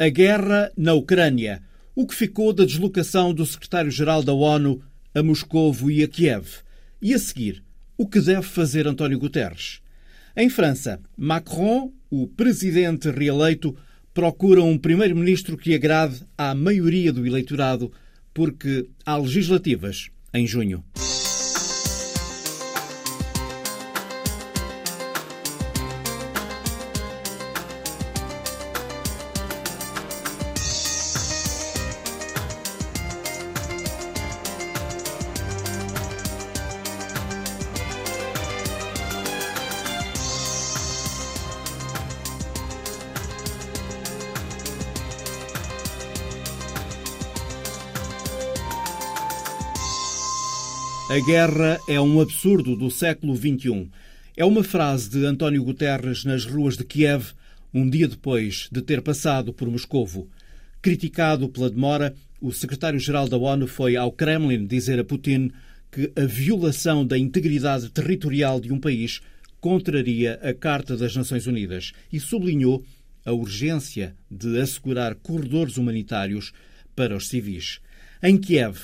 A guerra na Ucrânia. O que ficou da deslocação do secretário-geral da ONU a Moscovo e a Kiev? E a seguir, o que deve fazer António Guterres? Em França, Macron, o presidente reeleito, procura um primeiro-ministro que agrade à maioria do eleitorado, porque há legislativas em junho. A guerra é um absurdo do século XXI. É uma frase de António Guterres nas ruas de Kiev, um dia depois de ter passado por Moscovo. Criticado pela demora, o secretário-geral da ONU foi ao Kremlin dizer a Putin que a violação da integridade territorial de um país contraria a Carta das Nações Unidas e sublinhou a urgência de assegurar corredores humanitários para os civis. Em Kiev,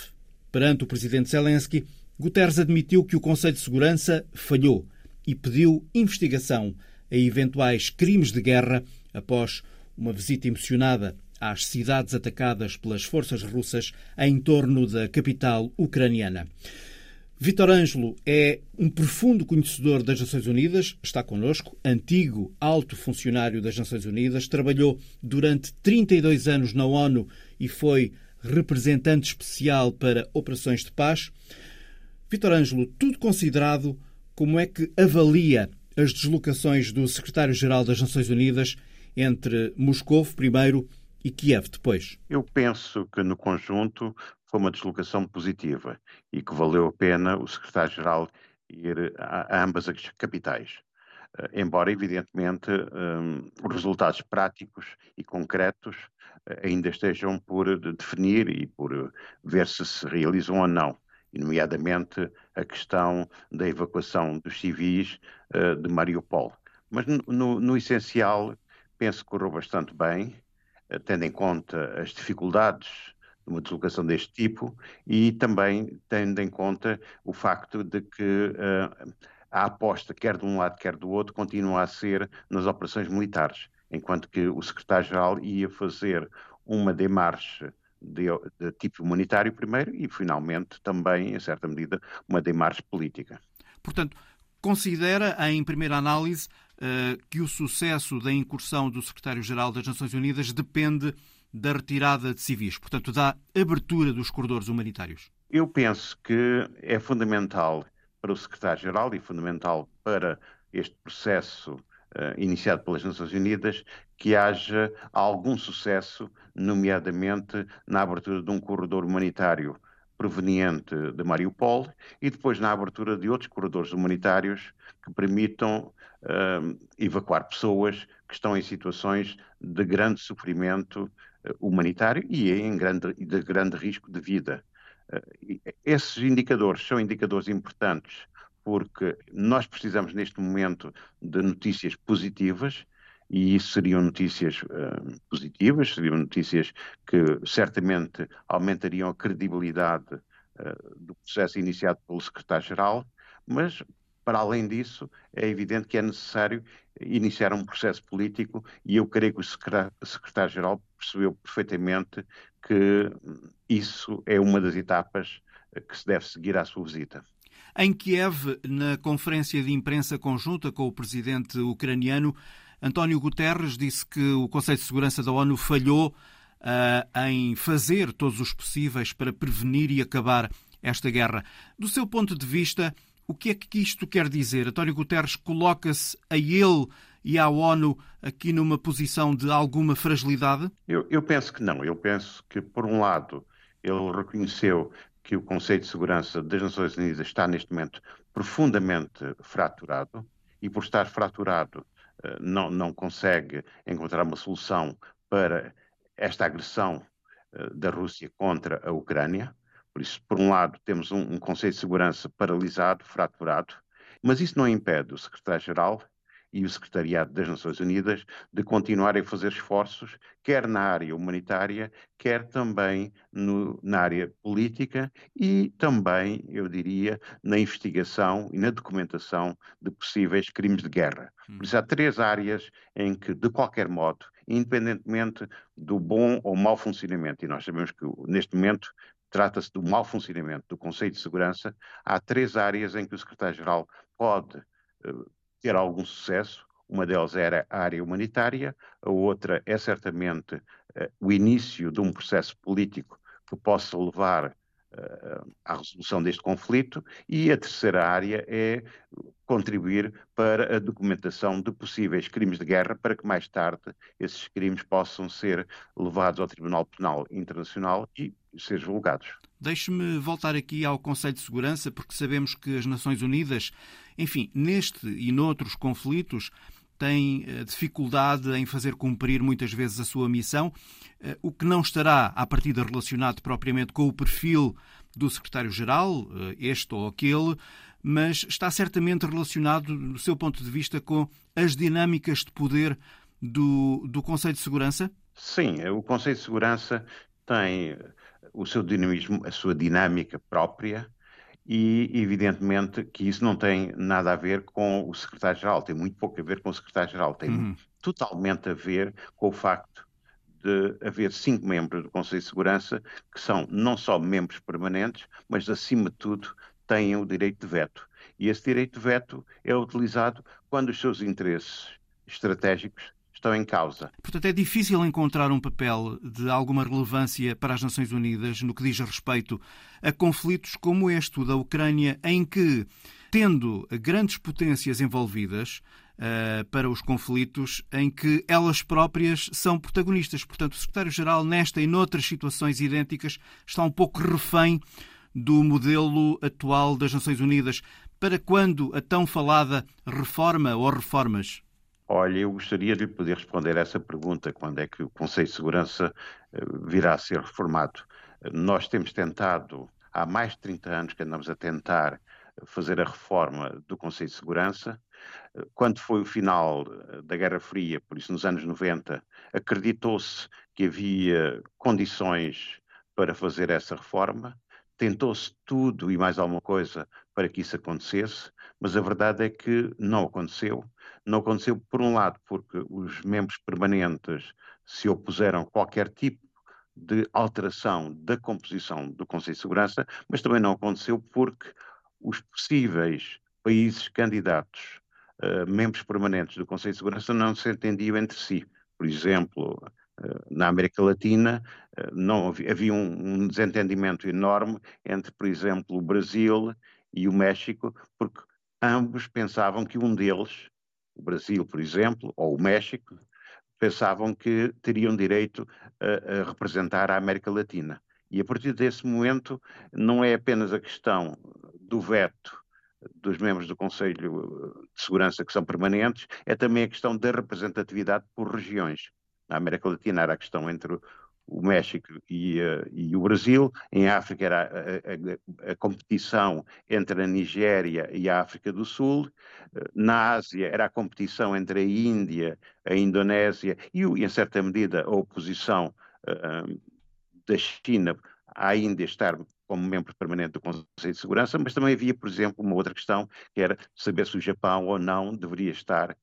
perante o presidente Zelensky, Guterres admitiu que o Conselho de Segurança falhou e pediu investigação a eventuais crimes de guerra após uma visita emocionada às cidades atacadas pelas forças russas em torno da capital ucraniana. Vitor Ângelo é um profundo conhecedor das Nações Unidas, está connosco, antigo alto funcionário das Nações Unidas, trabalhou durante 32 anos na ONU e foi representante especial para operações de paz. Vitor Ângelo, tudo considerado, como é que avalia as deslocações do secretário-geral das Nações Unidas entre Moscou primeiro e Kiev depois? Eu penso que no conjunto foi uma deslocação positiva e que valeu a pena o secretário-geral ir a, ambas as capitais. Uh, embora, evidentemente, um, os resultados práticos e concretos uh, ainda estejam por definir e por ver se se realizam ou não nomeadamente a questão da evacuação dos civis uh, de Mariupol. Mas no, no, essencial, penso que correu bastante bem, uh, tendo em conta as dificuldades de uma deslocação deste tipo e também tendo em conta o facto de que uh, a aposta, quer de um lado, quer do outro, continua a ser nas operações militares, enquanto que o secretário-geral ia fazer uma demarche de, de tipo humanitário primeiro e, finalmente, também, em certa medida, uma demarche política. Portanto, considera, em primeira análise, uh, que o sucesso da incursão do secretário-geral das Nações Unidas depende da retirada de civis, portanto, da abertura dos corredores humanitários? Eu penso que é fundamental para o secretário-geral e fundamental para este processo iniciado pelas Nações Unidas, que haja algum sucesso, nomeadamente na abertura de um corredor humanitário proveniente de Mariupol e depois na abertura de outros corredores humanitários que permitam uh, evacuar pessoas que estão em situações de grande sofrimento uh, humanitário e em grande, de grande risco de vida. Uh, esses indicadores são indicadores importantes porque nós precisamos neste momento de notícias positivas e isso seriam notícias uh, positivas, seriam notícias que certamente aumentariam a credibilidade uh, do processo iniciado pelo secretário-geral, mas para além disso, é evidente que é necessário iniciar um processo político e eu creio que o secretário-geral percebeu perfeitamente que isso é uma das etapas que se deve seguir à sua visita. Em Kiev, na conferência de imprensa conjunta com o presidente ucraniano, António Guterres disse que o Conselho de Segurança da ONU falhou uh, em fazer todos os possíveis para prevenir e acabar esta guerra. Do seu ponto de vista, o que é que isto quer dizer? António Guterres coloca-se a ele e à ONU aqui numa posição de alguma fragilidade? Eu, eu penso que não. Eu penso que, por um lado, ele reconheceu que o Conselho de Segurança das Nações Unidas está neste momento profundamente fraturado e por estar fraturado eh, não, não consegue encontrar uma solução para esta agressão eh, da Rússia contra a Ucrânia. Por isso, por um lado, temos um, um Conselho de Segurança paralisado, fraturado, mas isso não impede o secretário-geral e o Secretariado das Nações Unidas de continuarem a fazer esforços, quer na área humanitária, quer também no, na área política e também, eu diria, na investigação e na documentação de possíveis crimes de guerra. Por isso, há três áreas em que, de qualquer modo, independentemente do bom ou mau funcionamento, e nós sabemos que neste momento trata-se do mau funcionamento do Conselho de Segurança, há três áreas em que o secretário-geral pode uh, ter algum sucesso. Uma delas era a área humanitária, a outra é certamente uh, o início de um processo político que possa levar à resolução deste conflito e a terceira área é contribuir para a documentação de possíveis crimes de guerra para que mais tarde esses crimes possam ser levados ao Tribunal Penal Internacional e ser julgados. Deixe-me voltar aqui ao Conselho de Segurança, porque sabemos que as Nações Unidas, enfim, neste e noutros conflitos, tem eh, dificuldade em fazer cumprir muitas vezes a sua missão, eh, o que não estará, à partida, relacionado propriamente com o perfil do secretário-geral, eh, este ou aquele, mas está certamente relacionado, do seu ponto de vista, com as dinâmicas de poder do, do Conselho de Segurança? Sim, o Conselho de Segurança tem o seu dinamismo, a sua dinâmica própria, e evidentemente que isso não tem nada a ver com o secretário-geral, tem muito pouco a ver com o secretário-geral, tem uhum. totalmente a ver com o facto de haver cinco membros do Conselho de Segurança que são não só membros permanentes, mas acima de tudo têm o direito de veto. E esse direito de veto é utilizado quando os seus interesses estratégicos estão em causa. Portanto, é difícil encontrar um papel de alguma relevância para as Nações Unidas no que diz respeito a conflitos como este, o da Ucrânia, em que, tendo grandes potências envolvidas, Uh, para os conflitos em que elas próprias são protagonistas. Portanto, o secretário-geral, nesta e noutras situações idênticas, está um pouco refém do modelo atual das Nações Unidas. Para quando a tão falada reforma ou reformas? Olha, eu gostaria de poder responder essa pergunta, quando é que o Conselho de Segurança eh, virá a ser reformado. Nós temos tentado, há mais de 30 anos que andamos a tentar fazer a reforma do Conselho de Segurança. Quando foi o final eh, da Guerra Fria, por isso nos anos 90, acreditou-se que havia condições para fazer essa reforma. Tentou-se tudo e mais alguma coisa para que isso acontecesse, mas a verdade é que não aconteceu. Não aconteceu, por um lado, porque os membros permanentes se opuseram a qualquer tipo de alteração da composição do Conselho de Segurança, mas também não aconteceu porque os possíveis países candidatos, uh, membros permanentes do Conselho de Segurança, não se entendiam entre si. Por exemplo, uh, na América Latina, uh, não havia, havia um, um, desentendimento enorme entre, por exemplo, o Brasil e o México, porque ambos pensavam que um deles o Brasil, por exemplo, ou o México, pensavam que teriam direito a, a, representar a América Latina. E a partir desse momento, não é apenas a questão do veto dos membros do Conselho de Segurança que são permanentes, é também a questão da representatividade por regiões. Na América Latina era a questão entre o México e, uh, e, o Brasil. Em África era a, a, a, competição entre a Nigéria e a África do Sul. Uh, na Ásia era a competição entre a Índia, a Indonésia e, em certa medida, a oposição uh, da China à Índia estar como membro permanente do Conselho de Segurança, mas também havia, por exemplo, uma outra questão, que era saber se o Japão ou não deveria estar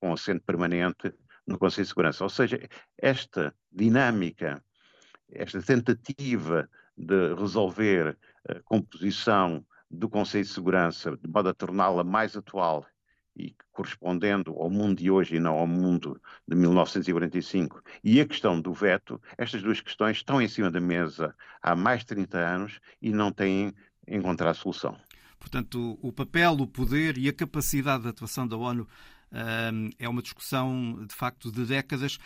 com assento permanente no Conselho de Segurança. Ou seja, esta dinâmica, esta tentativa de resolver a composição do Conselho de Segurança de modo a torná-la mais atual e correspondendo ao mundo de hoje e não ao mundo de 1945, e a questão do veto, estas duas questões estão em cima da mesa há mais de 30 anos e não têm encontrado solução. Portanto, o papel, o poder e a capacidade de atuação da ONU é uma discussão, de facto, de décadas.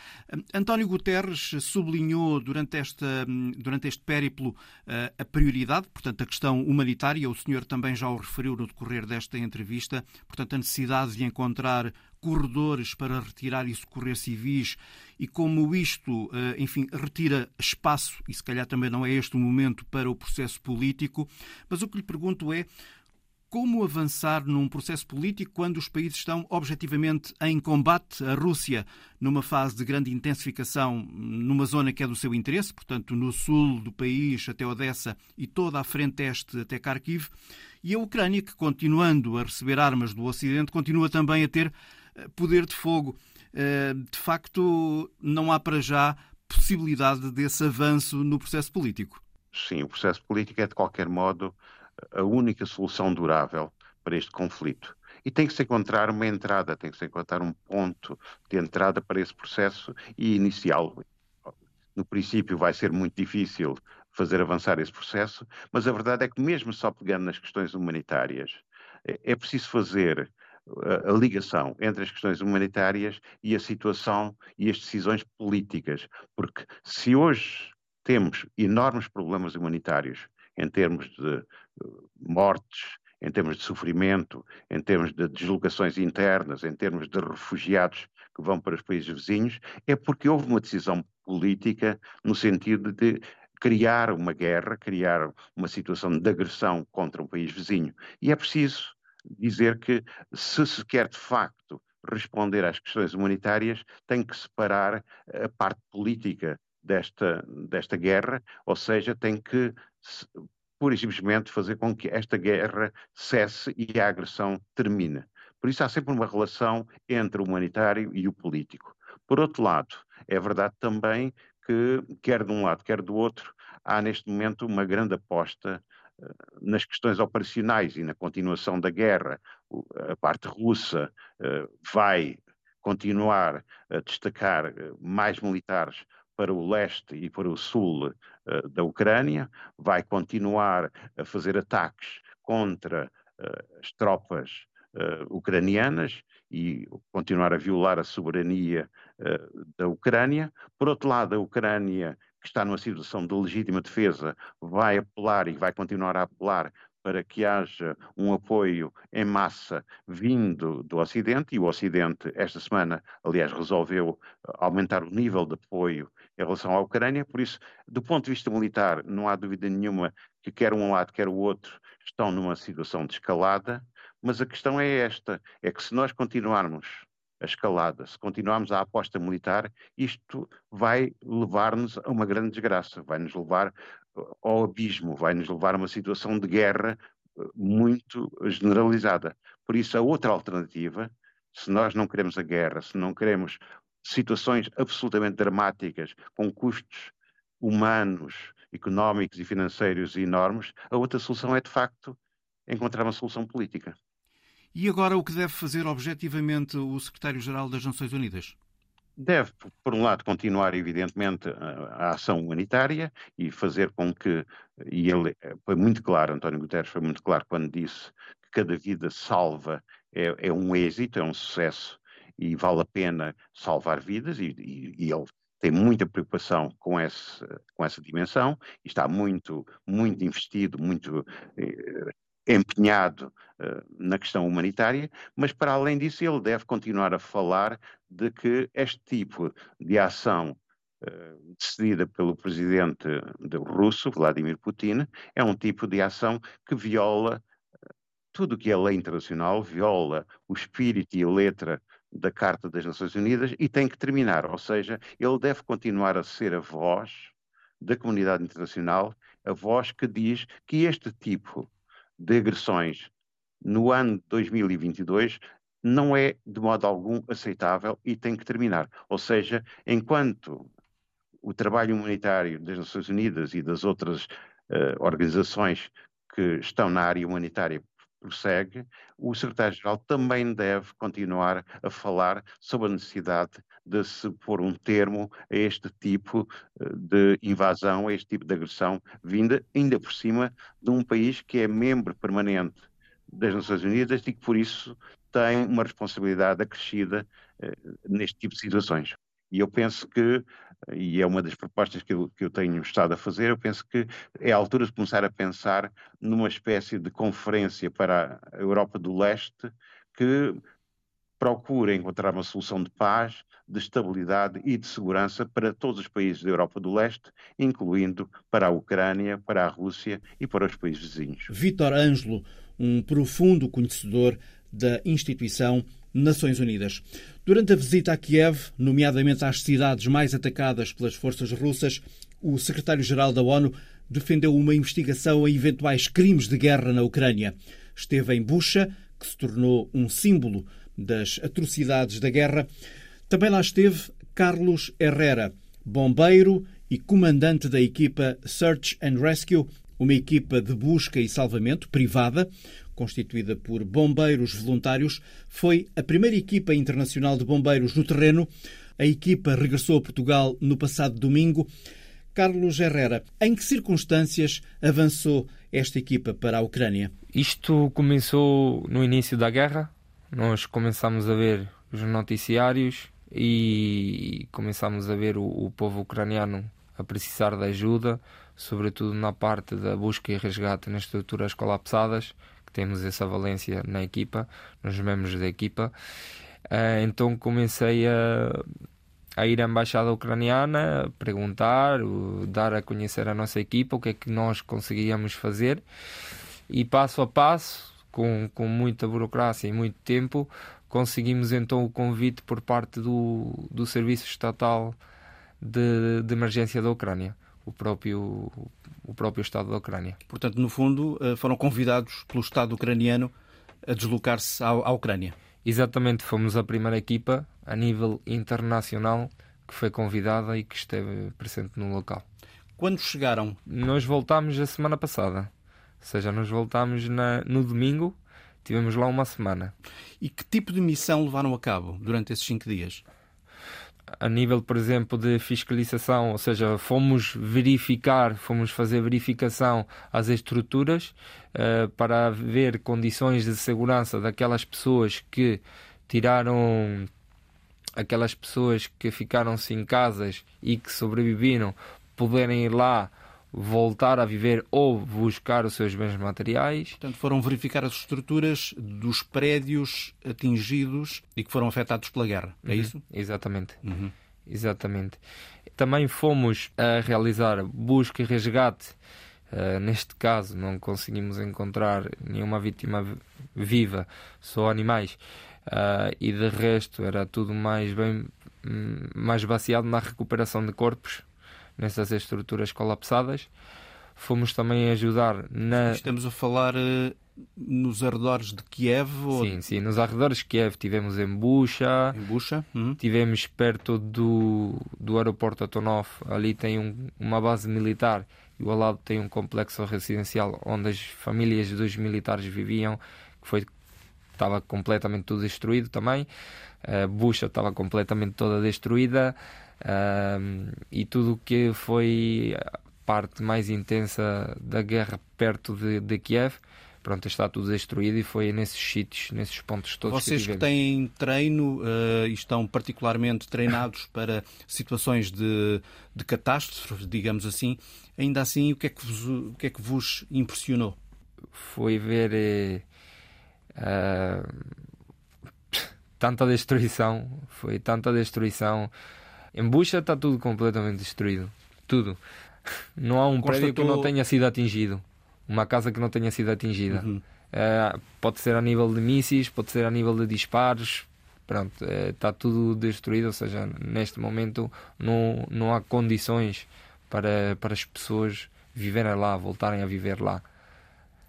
António Guterres sublinhou durante, esta, durante este périplo ah, a prioridade, portanto, a questão humanitária. O senhor também já o referiu no decorrer desta entrevista. Portanto, a necessidade de encontrar corredores para retirar e socorrer civis e como isto, ah, enfim, retira espaço, e se calhar também não é este o momento para o processo político. Mas o que lhe pergunto é como avançar num processo político quando os países estão objetivamente em combate? A Rússia, numa fase de grande intensificação, numa zona que é do seu interesse, portanto, no sul do país até Odessa e toda a frente este até Kharkiv, e a Ucrânia, que, continuando a receber armas do Ocidente, continua também a ter eh, poder de fogo. Eh, de facto, não há para já possibilidade desse avanço no processo político. Sim, o processo político é, de qualquer modo, a única solução durável para este conflito. E tem que se encontrar uma entrada, tem que se encontrar um ponto de entrada para esse processo e inicial. No princípio vai ser muito difícil fazer avançar esse processo, mas a verdade é que mesmo só pegando nas questões humanitárias, é, é preciso fazer a, a ligação entre as questões humanitárias e a situação e as decisões políticas, porque se hoje temos enormes problemas humanitários em termos de eh, mortes, em termos de sofrimento, em termos de deslocações internas, em termos de refugiados que vão para os países vizinhos, é porque houve uma decisão política no sentido de criar uma guerra, criar uma situação de agressão contra um país vizinho. E é preciso dizer que, se se quer de facto responder às questões humanitárias, tem que separar a parte política desta, desta guerra, ou seja, tem que pura e simplesmente fazer com que esta guerra cesse e a agressão termine. Por isso há sempre uma relação entre o humanitário e o político. Por outro lado, é verdade também que, quer de um lado, quer do outro, há neste momento uma grande aposta uh, nas questões operacionais e na continuação da guerra. A parte russa uh, vai continuar a destacar uh, mais militares para o leste e para o sul uh, da Ucrânia, vai continuar a fazer ataques contra uh, as tropas uh, ucranianas e continuar a violar a soberania da Ucrânia. Por outro lado, a Ucrânia, que está numa situação de legítima defesa, vai apelar e vai continuar a apelar para que haja um apoio em massa vindo do Ocidente, e o Ocidente, esta semana, aliás, resolveu eh, aumentar o nível de apoio em relação à Ucrânia, por isso, do ponto de vista militar, não há dúvida nenhuma que quer um lado, quer o outro, estão numa situação de escalada, mas a questão é esta, é que se nós continuarmos a escalada, se continuarmos a aposta militar, isto vai levar-nos a uma grande desgraça, vai nos levar ao abismo, vai nos levar a uma situação de guerra eh, muito generalizada. Por isso, a outra alternativa, se nós não queremos a guerra, se não queremos situações absolutamente dramáticas, com custos humanos, económicos e financeiros enormes, a outra solução é, de facto, encontrar uma solução política. E agora o que deve fazer objetivamente o secretário-geral das Nações Unidas? Deve, por um lado, continuar, evidentemente, a, ação humanitária e fazer com que, e ele eh, foi muito claro, António Guterres foi muito claro quando disse que cada vida salva é, é um êxito, é um sucesso e vale a pena salvar vidas, e, e, e ele tem muita preocupação com, esse, com essa dimensão está muito, muito investido, muito eh, empenhado uh, na questão humanitária, mas para além disso ele deve continuar a falar de que este tipo de ação uh, decidida pelo presidente russo, Vladimir Putin, é um tipo de ação que viola tudo o que é lei internacional, viola o espírito e a letra da Carta das Nações Unidas e tem que terminar, ou seja, ele deve continuar a ser a voz da comunidade internacional, a voz que diz que este tipo de agressões no ano de 2022 não é de modo algum aceitável e tem que terminar. Ou seja, enquanto o trabalho humanitário das Nações Unidas e das outras uh, organizações que estão na área humanitária prossegue, o secretário-geral também deve continuar a falar sobre a necessidade de se pôr um termo a este tipo eh, de invasão, a este tipo de agressão, vinda ainda por cima de um país que é membro permanente das Nações Unidas e que, por isso, tem uma responsabilidade acrescida eh, neste tipo de situações. E eu penso que, e é uma das propostas que eu, que eu tenho estado a fazer, eu penso que é a altura de começar a pensar numa espécie de conferência para a Europa do Leste que procura encontrar uma solução de paz, de estabilidade e de segurança para todos os países da Europa do Leste, incluindo para a Ucrânia, para a Rússia e para os países vizinhos. Vítor Ângelo, um profundo conhecedor da instituição Nações Unidas. Durante a visita a Kiev, nomeadamente às cidades mais atacadas pelas forças russas, o secretário-geral da ONU defendeu uma investigação a eventuais crimes de guerra na Ucrânia. Esteve em Bucha, que se tornou um símbolo das atrocidades da guerra. Também lá esteve Carlos Herrera, bombeiro e comandante da equipa Search and Rescue, uma equipa de busca e salvamento privada, constituída por bombeiros voluntários, foi a primeira equipa internacional de bombeiros no terreno. A equipa regressou a Portugal no passado domingo. Carlos Herrera, em que circunstâncias avançou esta equipa para a Ucrânia? Isto começou no início da guerra. Nós começamos a ver os noticiários e começamos a ver o, o povo ucraniano a precisar de ajuda, sobretudo na parte da busca e resgate nas estruturas colapsadas que temos essa valência na equipa, nos membros da equipa. Uh, então comecei a, a ir à embaixada ucraniana, perguntar, dar a conhecer a nossa equipa, o que é que nós conseguíamos fazer. E passo a passo, com, com muita burocracia e muito tempo, conseguimos então o convite por parte do, do Serviço Estatal de, de Emergência da Ucrânia o próprio, o próprio Estado da Ucrânia. Portanto, no fundo, eh, foram convidados pelo Estado ucraniano a deslocar-se à, à Ucrânia. Exatamente, fomos a primeira equipa a nível internacional que foi convidada e que esteve presente no local. Quando chegaram? Nós voltámos a semana passada. Ou seja, nós voltámos na, no domingo, tivemos lá uma semana. E que tipo de missão levaram a cabo durante esses cinco dias? a nível, por exemplo, de fiscalização, ou seja, fomos verificar, fomos fazer verificação às estruturas uh, para ver condições de segurança daquelas pessoas que tiraram aquelas pessoas que ficaram sem casas e que sobreviveram poderem ir lá voltar a viver ou buscar os seus bens materiais. Portanto, foram verificar as estruturas dos prédios atingidos e que foram afetados pela guerra, é uhum, isso? Exatamente. Uhum. Exatamente. Também fomos a realizar busca e resgate. Uh, neste caso, não conseguimos encontrar nenhuma vítima viva, só animais. Uh, e de resto, era tudo mais bem hum, mais baseado na recuperação de corpos nessas estruturas colapsadas. Fomos também ajudar na. Estamos a falar uh, nos arredores de Kiev? Ou... Sim, sim, nos arredores de Kiev. Tivemos em Bucha. Em Bucha? Uhum. Tivemos perto do, do aeroporto Atonov. Ali tem um, uma base militar e ao lado tem um complexo residencial onde as famílias dos militares viviam, que foi estava completamente tudo destruído também. A Bucha estava completamente toda destruída e tudo o que foi a parte mais intensa da guerra perto de, de Kiev pronto, está tudo destruído e foi nesses sítios, nesses pontos todos Vocês que, que têm treino uh, e estão particularmente treinados para situações de, de catástrofe, digamos assim, ainda assim, o que é que vos, o que é que vos impressionou? Foi ver uh, tanta destruição, foi tanta destruição em Bucha está tudo completamente destruído. Tudo. Não há um Constatou... prédio que não tenha sido atingido. Uma casa que não tenha sido atingida. Uhum. Uh, pode ser a nível de mísseis, pode ser a nível de disparos. Pronto, uh, está tudo destruído. Ou seja, neste momento não, não há condições para, para as pessoas viverem lá, voltarem a viver lá.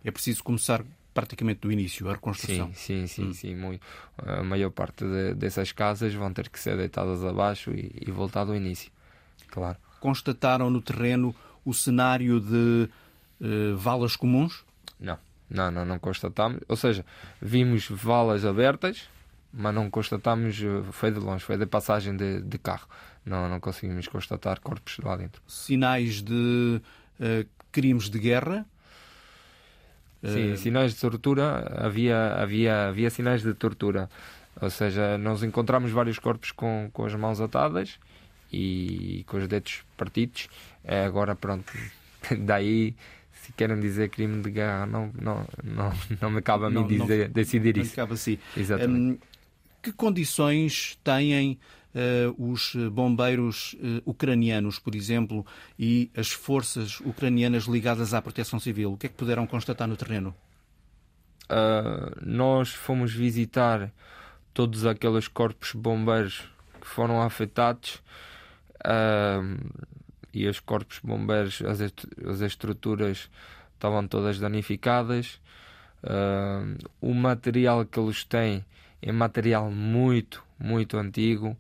É preciso começar praticamente do início, a reconstrução. Sim, sim, sim, hum. sim muito. A maior parte de, dessas casas vão ter que ser deitadas abaixo e, e voltar do início, claro. Constataram no terreno o cenário de uh, valas comuns? Não, não, não, não constatamos. Ou seja, vimos valas abertas, mas não constatamos, eh, foi de longe, foi de passagem de, de carro. Não, não conseguimos constatar corpos lá dentro. Sinais de uh, crimes de guerra? Sim, uh... sinais de tortura, havia, havia, havia sinais de tortura. Ou seja, nós encontramos vários corpos com, com as mãos atadas e com os dedos partidos. É, agora, pronto, daí, se querem dizer crime de guerra, não, não, não, não me cabe a mim não, dizer, não, decidir não isso. Cabe assim. Exatamente. Um, que condições têm os bombeiros uh, ucranianos, por exemplo, e as forças ucranianas ligadas à proteção civil? O que é que puderam constatar no terreno? uh, nós fomos visitar todos aqueles corpos bombeiros que foram afetados uh, e os corpos bombeiros, as, as estruturas estavam todas danificadas. Uh, o material que eles têm é material muito, muito antigo.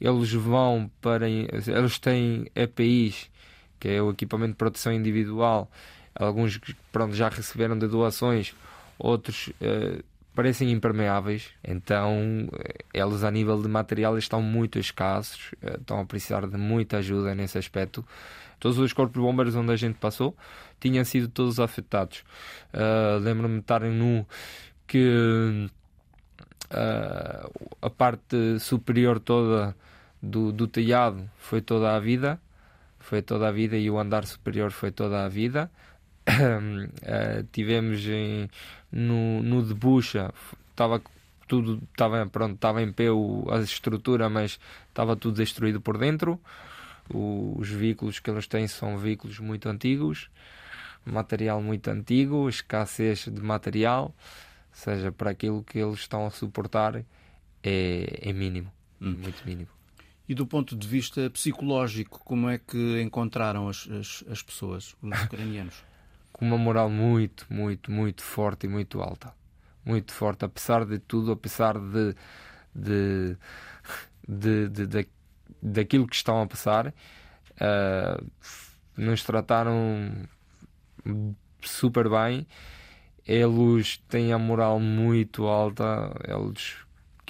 Eles vão para. Eles têm EPIs, que é o equipamento de proteção individual. Alguns pronto, já receberam de doações, outros uh, parecem impermeáveis. Então, eles, a nível de material, estão muito escassos, uh, estão a precisar de muita ajuda nesse aspecto. Todos os corpos bombeiros onde a gente passou tinham sido todos afetados. Uh, Lembro-me de estarem no que uh, a parte superior toda do, do telhado foi toda a vida, foi toda a vida e o andar superior foi toda a vida. uh, tivemos em, no, no de bucha, estava tudo estava pronto estava em pé o, a estrutura mas estava tudo destruído por dentro o, os veículos que eles têm são veículos muito antigos material muito antigo escassez de material seja para aquilo que eles estão a suportar é, é mínimo hum. muito mínimo e do ponto de vista psicológico, como é que encontraram as, as, as pessoas, os ucranianos? Com uma moral muito, muito, muito forte e muito alta. Muito forte, apesar de tudo, apesar de, de, de, de, de daquilo que estão a passar, uh, nos trataram super bem. Eles têm a moral muito alta, eles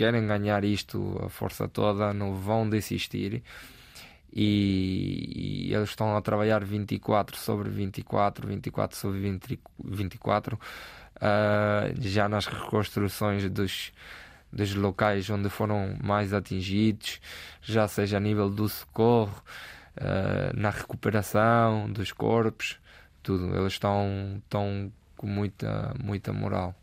querem ganhar isto a força toda, não vão desistir. E, e, eles estão a trabalhar 24 sobre 24, 24 sobre 20, 24, uh, já nas reconstruções dos, dos locais onde foram mais atingidos, já seja a nível do socorro, uh, na recuperação dos corpos, tudo. Eles estão, estão com muita, muita moral.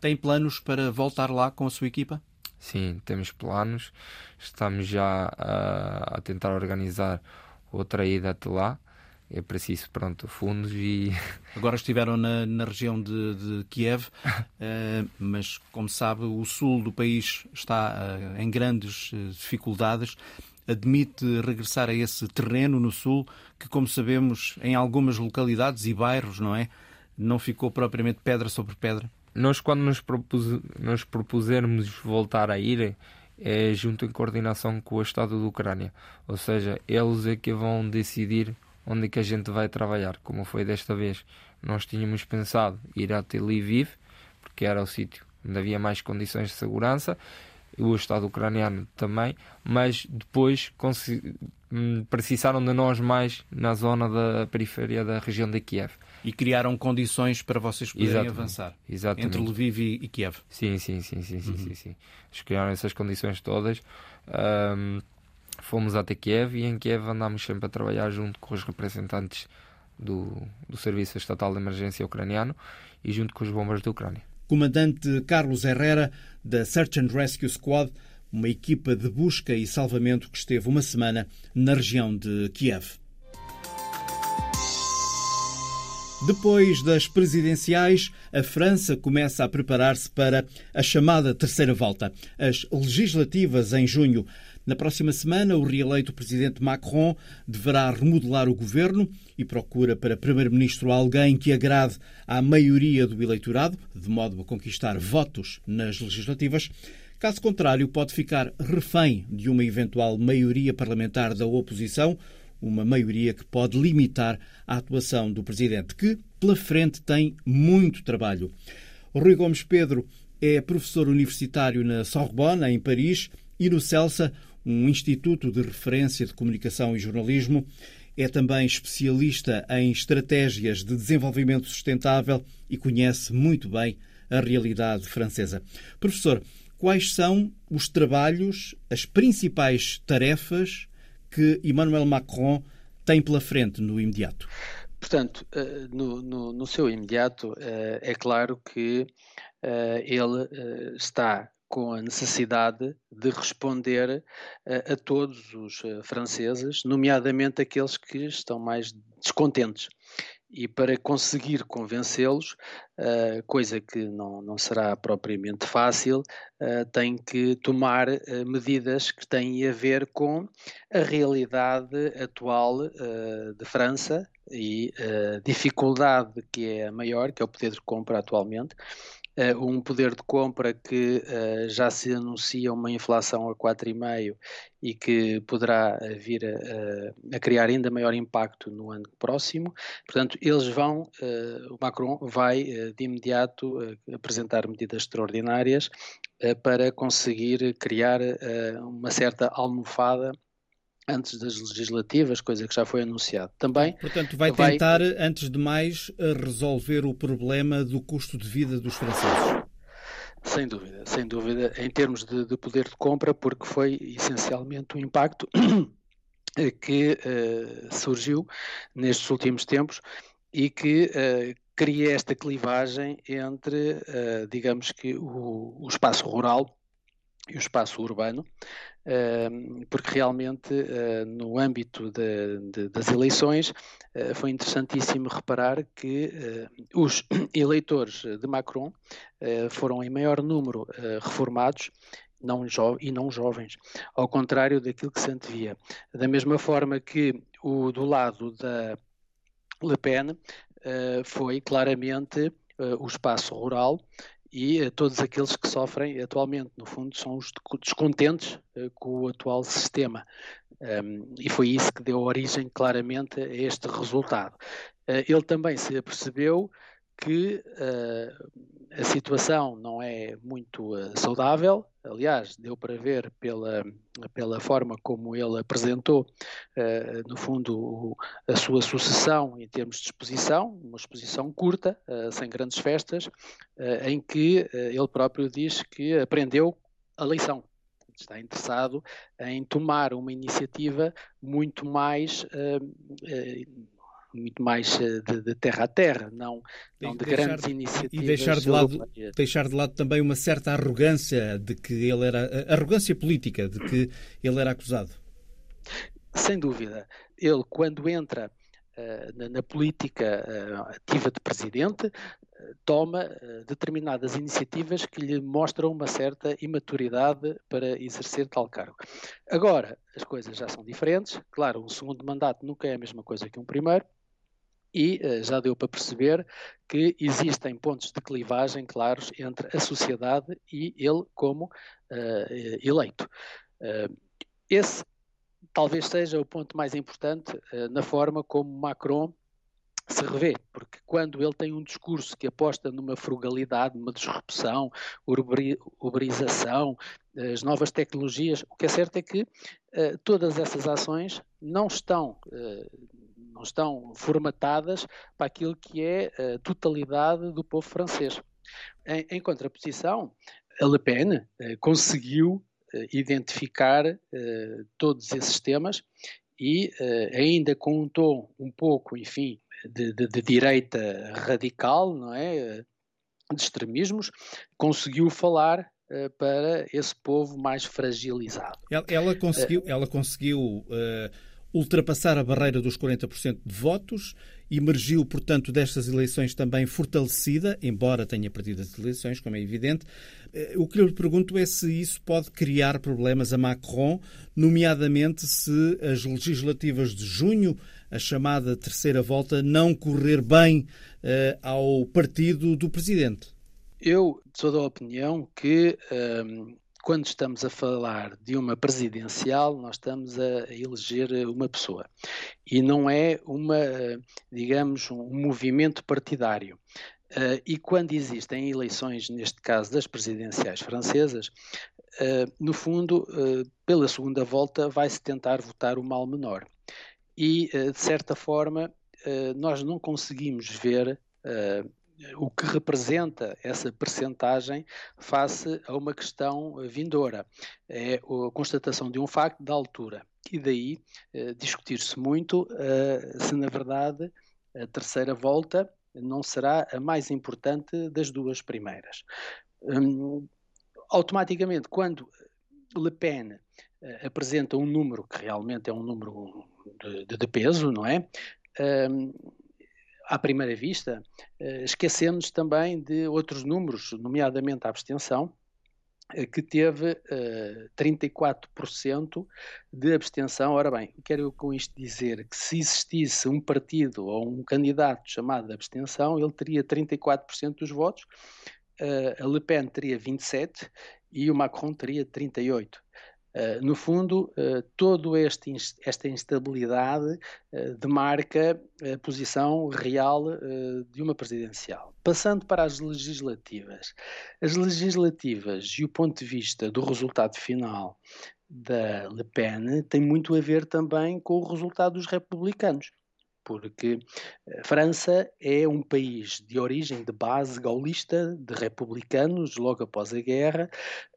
Tem planos para voltar lá com a sua equipa? Sim, temos planos. Estamos já a, a tentar organizar outra ida até lá. É preciso, pronto, fundos e. Agora estiveram na, na região de, de Kiev, uh, mas, como sabe, o sul do país está uh, em grandes uh, dificuldades. Admite regressar a esse terreno no sul, que, como sabemos, em algumas localidades e bairros, não é? Não ficou propriamente pedra sobre pedra? Nós quando nos, propus, nos propusermos voltar a ir é junto em coordenação com o Estado da Ucrânia, ou seja, eles é que vão decidir onde é que a gente vai trabalhar, como foi desta vez. Nós tínhamos pensado ir até Lviv, porque era o sítio onde havia mais condições de segurança, o Estado ucraniano também, mas depois hum, precisaram de nós mais na zona da periferia da região de Kiev e criaram condições para vocês poderem Exatamente. avançar Exatamente. entre Lviv e, e, Kiev. Sim, sim, sim, sim, sim, uhum. sim, sim. Eles criaram essas condições todas. Um, fomos até Kiev e em Kiev andámos sempre a trabalhar junto com os representantes do, do Serviço Estatal de Emergência Ucraniano e junto com os bombeiros da Ucrânia. Comandante Carlos Herrera, da Search and Rescue Squad, uma equipa de busca e salvamento que esteve uma semana na região de Kiev. Depois das presidenciais, a França começa a preparar-se para a chamada terceira volta, as legislativas em junho. Na próxima semana, o reeleito presidente Macron deverá remodelar o governo e procura para primeiro-ministro alguém que agrade à maioria do eleitorado, de modo a conquistar votos nas legislativas. Caso contrário, pode ficar refém de uma eventual maioria parlamentar da oposição uma maioria que pode limitar a atuação do presidente, que pela frente tem muito trabalho. Rui Gomes Pedro é professor universitário na Sorbonne, em Paris, e no CELSA, um instituto de referência de comunicação e jornalismo. É também especialista em estratégias de desenvolvimento sustentável e conhece muito bem a realidade francesa. Professor, quais são os trabalhos, as principais tarefas que Emmanuel Macron tem pela frente no imediato? Portanto, eh, no, no, no seu imediato, eh, é claro que eh, ele está com a necessidade de responder a todos os franceses, nomeadamente aqueles que estão mais descontentes. E para conseguir convencê-los, uh, coisa que não, não será propriamente fácil, uh, tem que tomar uh, medidas que têm a ver com a realidade atual de França e a dificuldade que é maior, que é o poder de compra atualmente, um poder de compra que uh, já se anuncia uma inflação a 4,5% e que poderá eh, vir a, a, criar ainda maior impacto no ano próximo. Portanto, eles vão, o Macron vai de imediato apresentar medidas extraordinárias para conseguir criar uma certa almofada antes das legislativas, coisa que já foi anunciado. Também Portanto, vai, vai tentar, antes de mais, resolver o problema do custo de vida dos franceses. Sem dúvida, sem dúvida, em termos de, de poder de compra, porque foi essencialmente o impacto que uh, surgiu nestes últimos tempos e que uh, cria esta clivagem entre, uh, digamos que, o, o espaço rural e o espaço urbano, porque realmente ah, no âmbito de, de, das eleições ah, foi interessantíssimo reparar que ah, os eleitores de Macron foram em maior número reformados não e não jovens, ao contrário daquilo que se antevia. Da mesma forma que o do lado da Le Pen foi claramente o espaço rural e uh, todos aqueles que sofrem atualmente, no fundo, são os descontentes uh, com o atual sistema. Um, e foi isso que deu origem claramente a este resultado. Uh, ele também se apercebeu que a situação não é muito saudável, aliás, deu para ver pela, pela forma como ele apresentou, uh, no fundo, a sua sucessão em termos de exposição, uma exposição curta, uh, sem grandes festas, uh, em que ele próprio diz que aprendeu a lição. Está interessado em tomar uma iniciativa muito mais muito mais eh, de, de, terra a terra, não, não de deixar, grandes iniciativas. E deixar de, lado, deixar de lado também uma certa arrogância de que ele era arrogância política de que ele era acusado. Sem dúvida. Ele, quando entra uh, na, na, política uh, ativa de presidente, uh, toma determinadas iniciativas que lhe mostram uma certa imaturidade para exercer tal cargo. Agora, as coisas já são diferentes. Claro, um segundo mandato nunca é a mesma coisa que um primeiro e uh, já deu para perceber que existem pontos de clivagem claros entre a sociedade e ele como uh, eleito. Uh, esse talvez seja o ponto mais importante na forma como Macron se revê, porque quando ele tem um discurso que aposta numa frugalidade, numa disrupção, uberização, as novas tecnologias, o que é certo é que uh, todas essas ações não estão uh, não estão formatadas para aquilo que é a totalidade do povo francês. Em, em contraposição, a Le Pen eh, conseguiu eh, identificar eh, todos esses temas e, ainda com um tom um pouco, enfim, de, de, de direita radical, não é? de extremismos, conseguiu falar uh, para esse povo mais fragilizado. Ela, ela conseguiu, ela conseguiu uh, ultrapassar a barreira dos 40% de votos, emergiu, portanto, destas eleições também fortalecida, embora tenha perdido as eleições, como é evidente. Eh, o que eu lhe pergunto é se isso pode criar problemas a Macron, nomeadamente se as legislativas de junho, a chamada terceira volta, não correr bem uh, ao partido do presidente. Eu sou da opinião que ehm, quando estamos a falar de uma presidencial, nós estamos a eleger uma pessoa e não é uma, digamos, um movimento partidário. Uh, e quando existem eleições, neste caso das presidenciais francesas, no fundo, pela segunda volta, vai-se tentar votar o mal menor. E, de certa forma, nós não conseguimos ver o que representa essa percentagem face a uma questão vindoura. É a constatação de um facto da altura. E daí eh, discutir-se muito eh, se, na verdade, a terceira volta não será a mais importante das duas primeiras. Hum, automaticamente, quando Le Pen eh, apresenta um número que realmente é um número de, de peso, não é? Hum, à primeira vista, esquecemos também de outros números, nomeadamente a abstenção, que teve uh, 34% de abstenção. Ora bem, quero com isto dizer que se existisse um partido ou um candidato chamado de abstenção, ele teria 34% dos votos, a Le Pen teria 27% e o Macron teria 38%. Uh, no fundo, uh, toda esta instabilidade uh, demarca a posição real de uma presidencial. Passando para as legislativas. As legislativas e o ponto de vista do resultado final da Le Pen tem muito a ver também com o resultado dos republicanos porque a França é um país de origem, de base gaulista, de republicanos, logo após a guerra.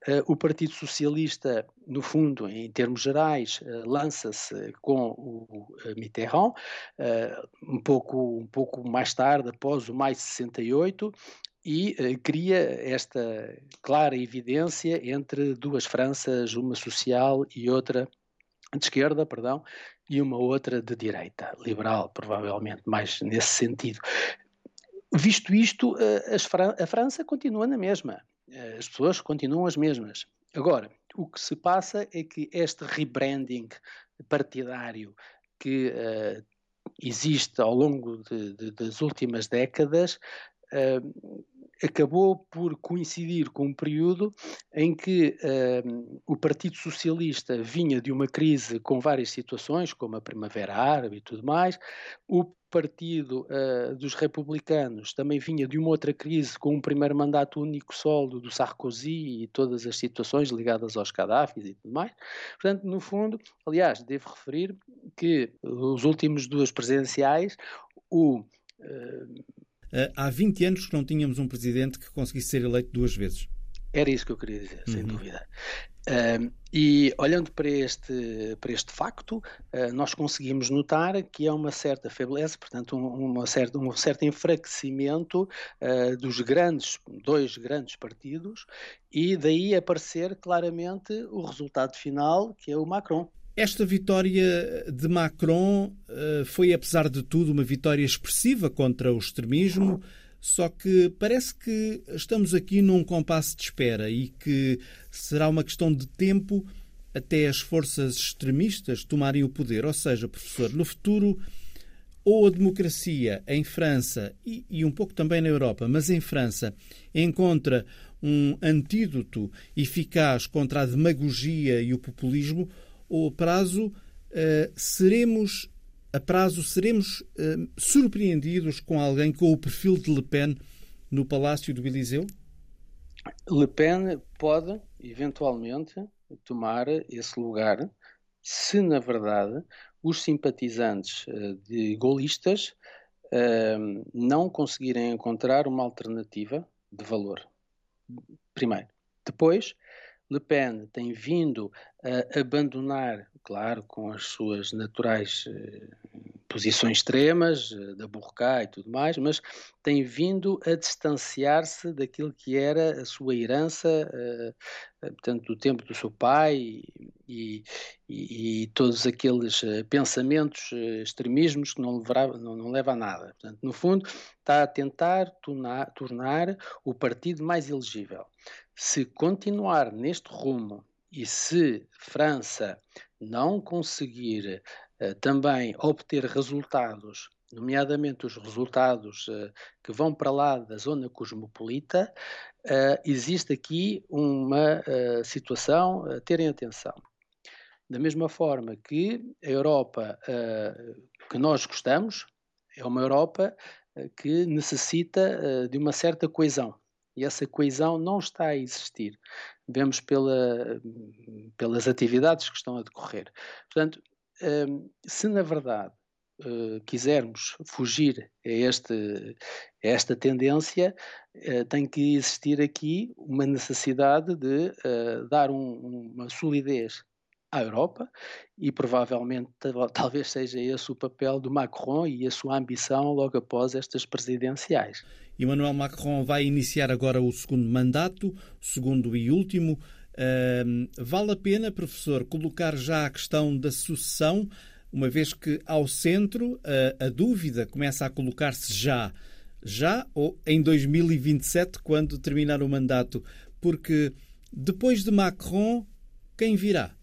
Eh, o Partido Socialista, no fundo, em termos gerais, eh, lança-se com o Mitterrand, eh, um pouco, um pouco mais tarde, após o maio de 68, e cria esta clara evidência entre duas Franças, uma social e outra de esquerda, perdão, e uma outra de direita, liberal, provavelmente mais nesse sentido. Visto isto, eh, a França continua na mesma, eh, as pessoas continuam as mesmas. Agora, o que se passa é que este rebranding partidário que uh, existe ao longo de, de, das últimas décadas uh, acabou por coincidir com um período em que uh, o Partido Socialista vinha de uma crise com várias situações, como a Primavera Árabe e tudo mais, o Partido uh, dos Republicanos também vinha de uma outra crise com um primeiro mandato único solo do Sarkozy e todas as situações ligadas aos Gaddafis e tudo mais. Portanto, no fundo, aliás, devo referir que os últimos duas presidenciais, o uh, há 20 anos que não tínhamos um presidente que conseguisse ser eleito duas vezes. Era isso que eu queria dizer, uhum. sem dúvida. E olhando para este, para este facto, uh, nós conseguimos notar que há uma certa febleza, portanto, um, uma certa, um certo enfraquecimento uh, dos grandes, dois grandes partidos, e daí aparecer claramente o resultado final, que é o Macron. Esta vitória de Macron eh, foi, apesar de tudo, uma vitória expressiva contra o extremismo, só que parece que estamos aqui num compasso de espera e que será uma questão de tempo até as forças extremistas tomarem o poder. Ou seja, professor, no futuro, ou a democracia em França e, e um pouco também na Europa, mas em França, encontra um antídoto eficaz contra a demagogia e o populismo, ou a prazo uh, seremos a prazo seremos uh, surpreendidos com alguém com o perfil de Le Pen no Palácio do Eliseu? Le Pen pode, eventualmente, tomar esse lugar se, na verdade, os simpatizantes uh, de golistas uh, não conseguirem encontrar uma alternativa de valor. Primeiro. Depois, Le Pen tem vindo a abandonar, claro, com as suas naturais eh, posições extremas, eh, da burca e tudo mais, mas tem vindo a distanciar-se daquilo que era a sua herança, eh, portanto, do tempo do seu pai e, e, e todos aqueles pensamentos, extremismos que não, levará, não, não leva a nada. Portanto, no fundo, está a tentar tornar, tornar o partido mais elegível. Se continuar neste rumo e se França não conseguir uh, também obter resultados, nomeadamente os resultados uh, que vão para lá da zona cosmopolita, uh, existe aqui uma situação a terem atenção. Da mesma forma que a Europa que nós gostamos é uma Europa que necessita de uma certa coesão. E essa coesão não está a existir. Vemos pela, pelas atividades que estão a decorrer. Portanto, hum, se na verdade eh, quisermos fugir a, este, a esta tendência, eh, tem que existir aqui uma necessidade de eh, dar um, uma solidez à Europa e provavelmente talvez seja esse o papel do Macron e a sua ambição logo após estas presidenciais. Emmanuel Macron vai iniciar agora o segundo mandato, segundo e último. Uh, vale a pena, professor, colocar já a questão da sucessão uma vez que ao centro a, a dúvida começa a colocar-se já, já ou em 2027, quando terminar o mandato, porque depois de Macron, quem virá?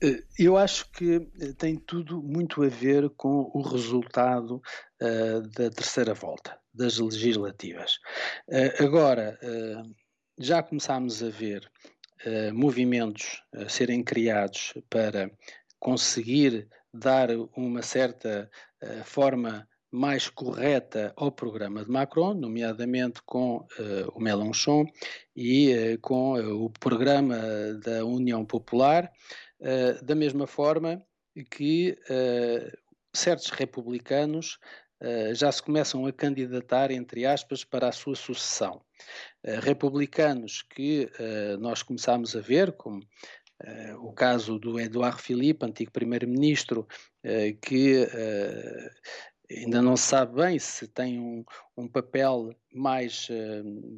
Eh, eu acho que eh, tem tudo muito a ver com o resultado uh, da terceira volta das legislativas. Uh, agora, uh, já começámos a ver movimentos a serem criados para conseguir dar uma certa forma mais correta ao programa de Macron, nomeadamente com uh, o Mélenchon e uh, com uh, o programa da União Popular, da mesma forma que certos republicanos já se começam a candidatar, entre aspas, para a sua sucessão. republicanos que nós começámos a ver, como o caso do Eduardo Philippe, antigo primeiro-ministro, que ainda não se sabe bem se tem um, um papel mais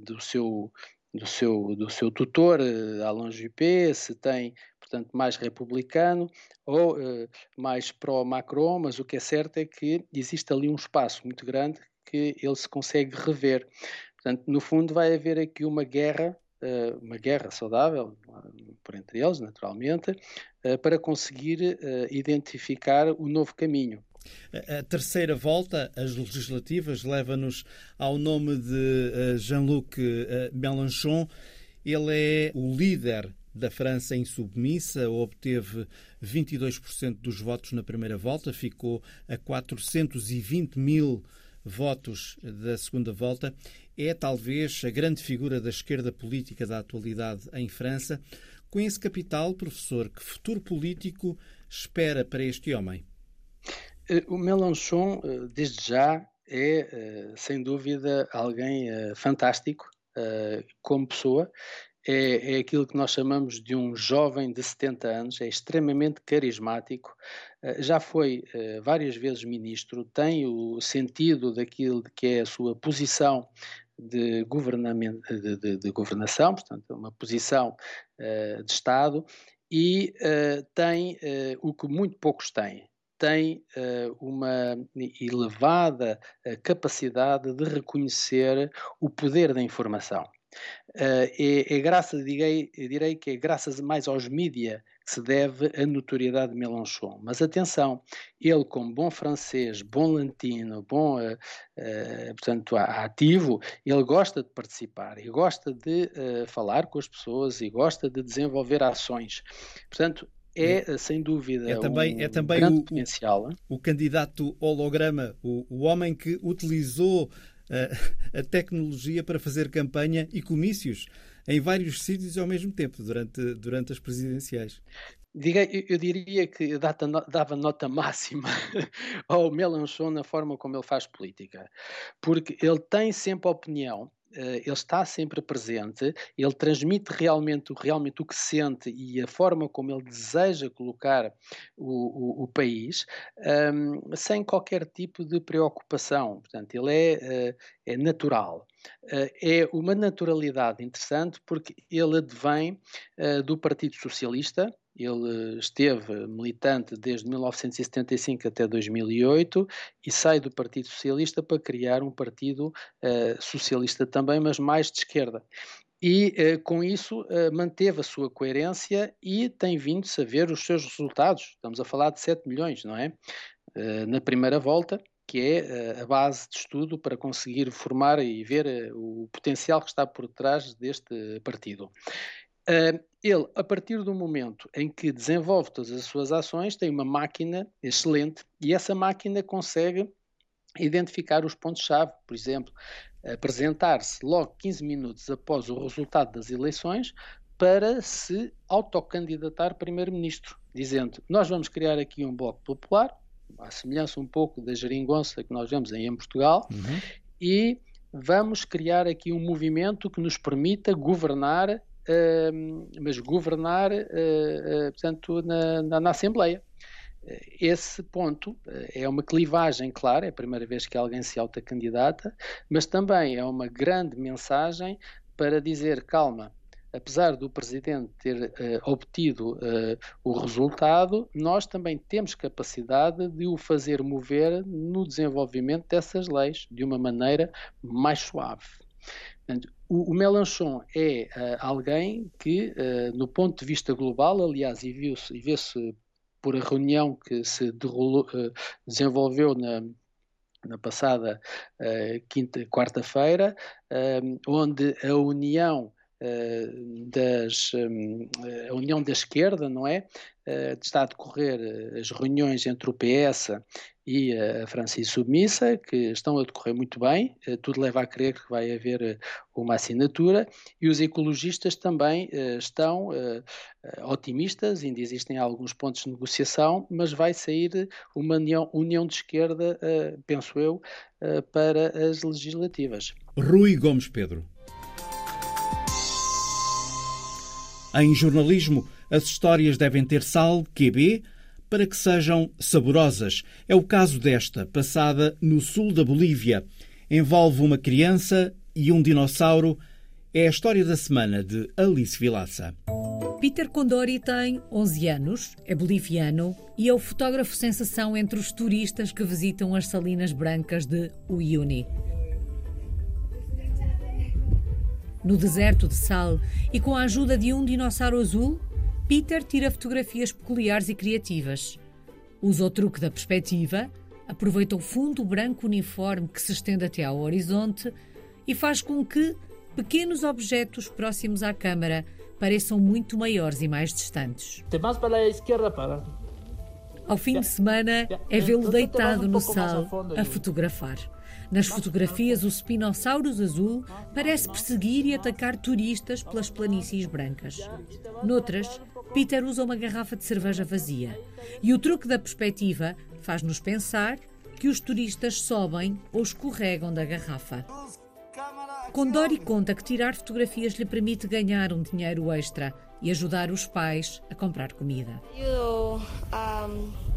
do seu do seu do seu tutor Alain Juppé, se tem portanto mais republicano ou uh, mais pró Macron, mas o que é certo é que existe ali um espaço muito grande que ele se consegue rever. Portanto, no fundo vai haver aqui uma guerra Uh, uma guerra saudável, por entre eles, naturalmente, para conseguir identificar o novo caminho. A terceira volta, as legislativas, leva-nos ao nome de eh, Jean-Luc eh, Mélenchon. Ele é o líder da França insubmissa, obteve 22% dos votos na primeira volta, ficou a 420 mil votos da segunda volta. É talvez a grande figura da esquerda política da atualidade em França. Com esse capital, professor, que futuro político espera para este homem? Eh, o Mélenchon, eh, desde já, é, eh, sem dúvida, alguém fantástico como pessoa. É, é, aquilo que nós chamamos de um jovem de 70 anos, é extremamente carismático, já foi várias vezes ministro, tem o sentido daquilo que é a sua posição de, de, de, de governação, portanto, uma posição de Estado, e tem o que muito poucos têm, tem uh, uma elevada uh, capacidade de reconhecer o poder da informação. Uh, é, é graças, direi, direi que é graças mais aos mídias que se deve a notoriedade de Mélenchon. Mas atenção, ele como bom francês, bom latino, bom, uh, uh, portanto, ativo, ele gosta de participar e gosta de falar com as pessoas e gosta de desenvolver ações. Portanto, é, é, sem dúvida, é também, um é também grande o, potencial. O, o, candidato holograma, o, o homem que utilizou a, tecnologia para fazer campanha e comícios em vários sítios ao mesmo tempo durante, durante as presidenciais. Eu, diria que dava nota máxima ao Mélenchon na forma como ele faz política, porque ele tem sempre opinião, ele está sempre presente, ele transmite realmente, realmente o que sente e a forma como ele deseja colocar o, o, o país, um, ehm, sem qualquer tipo de preocupação. Portanto, ele é, uh, é natural. Uh, é uma naturalidade interessante porque ele advém do Partido Socialista, ele esteve militante desde 1975 até 2008 e sai do Partido Socialista para criar um partido uh, socialista também, mas mais de esquerda. E uh, com isso manteve a sua coerência e tem vindo-se a ver os seus resultados. Estamos a falar de 7 milhões, não é? na primeira volta, que é a base de estudo para conseguir formar e ver o potencial que está por trás deste partido. Ele, a partir do momento em que desenvolve todas as suas ações, tem uma máquina excelente e essa máquina consegue identificar os pontos-chave, por exemplo, apresentar-se logo 15 minutos após o resultado das eleições para se autocandidatar primeiro-ministro, dizendo: Nós vamos criar aqui um bloco popular, à semelhança um pouco da geringonça que nós vemos aí em Portugal, uhum. e vamos criar aqui um movimento que nos permita governar mas governar, uh, uh, portanto, na, na, na Assembleia. Esse ponto é uma clivagem, claro, é a primeira vez que alguém se autocandidata, mas também é uma grande mensagem para dizer: calma, apesar do Presidente ter uh, obtido uh, o resultado, nós também temos capacidade de o fazer mover no desenvolvimento dessas leis de uma maneira mais suave. O, o Melanchon é uh, alguém que, no ponto de vista global, aliás, e vê-se vê por a reunião que se derrolou, desenvolveu na, na passada uh, quinta, quarta-feira, uh, onde a União uh, das a União da Esquerda, não é, está a decorrer as reuniões entre o PS e a França Submissa, que estão a decorrer muito bem, eh, tudo leva a crer que vai haver eh, uma assinatura, e os ecologistas também eh, estão otimistas, ainda existem alguns pontos de negociação, mas vai sair uma união, união de esquerda, penso eu, para as legislativas. Rui Gomes Pedro. Em jornalismo, as histórias devem ter sal, QB, para que sejam saborosas. É o caso desta, passada no sul da Bolívia. Envolve uma criança e um dinossauro. É a história da semana de Alice Vilaça. Peter Condori tem 11 anos, é boliviano e é o fotógrafo sensação entre os turistas que visitam as salinas brancas de Uyuni. No deserto de sal e com a ajuda de um dinossauro azul, Peter tira fotografias peculiares e criativas. Usa o truque da perspectiva, aproveita o fundo branco uniforme que se estende até ao horizonte e faz com que pequenos objetos próximos à câmara pareçam muito maiores e mais distantes. Ao fim de semana, é vê-lo deitado no sal a fotografar. Nas fotografias, o Spinosaurus azul parece perseguir e atacar turistas pelas planícies brancas. Noutras, Peter usa uma garrafa de cerveja vazia. E o truque da perspectiva faz-nos pensar que os turistas sobem ou escorregam da garrafa. Condori conta que tirar fotografias lhe permite ganhar um dinheiro extra e ajudar os pais a comprar comida. Eu, um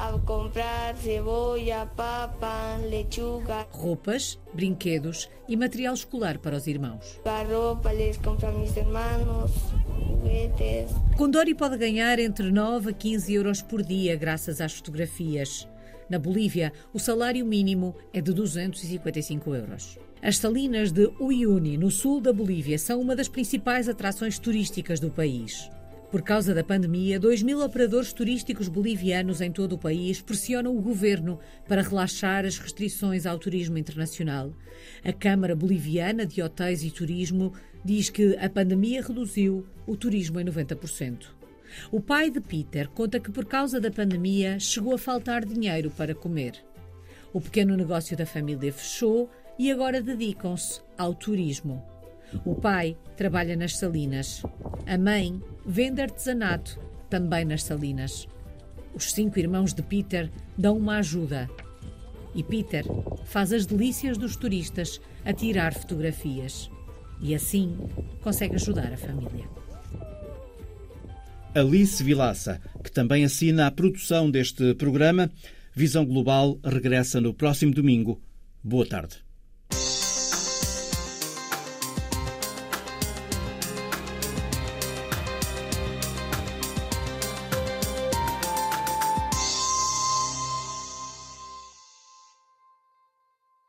a comprar cebola, papa, lechuga. Roupas, brinquedos e material escolar para os irmãos. A roupa les compro a meus irmãos, juguetes. Condori pode ganhar entre 9 a 15 euros por dia graças às fotografias. Na Bolívia, o salário mínimo é de 255 euros. As salinas de Uyuni, no sul da Bolívia, são uma das principais atrações turísticas do país. Por causa da pandemia, 2 mil operadores turísticos bolivianos em todo o país pressionam o governo para relaxar as restrições ao turismo internacional. A Câmara Boliviana de Hotéis e Turismo diz que a pandemia reduziu o turismo em 90%. O pai de Peter conta que por causa da pandemia chegou a faltar dinheiro para comer. O pequeno negócio da família fechou e agora dedicam-se ao turismo. O pai trabalha nas salinas. A mãe vende artesanato, também nas salinas. Os cinco irmãos de Peter dão uma ajuda. E Peter faz as delícias dos turistas a tirar fotografias. E assim consegue ajudar a família. Alice Vilaça, que também assina a produção deste programa, Visão Global regressa no próximo domingo. Boa tarde.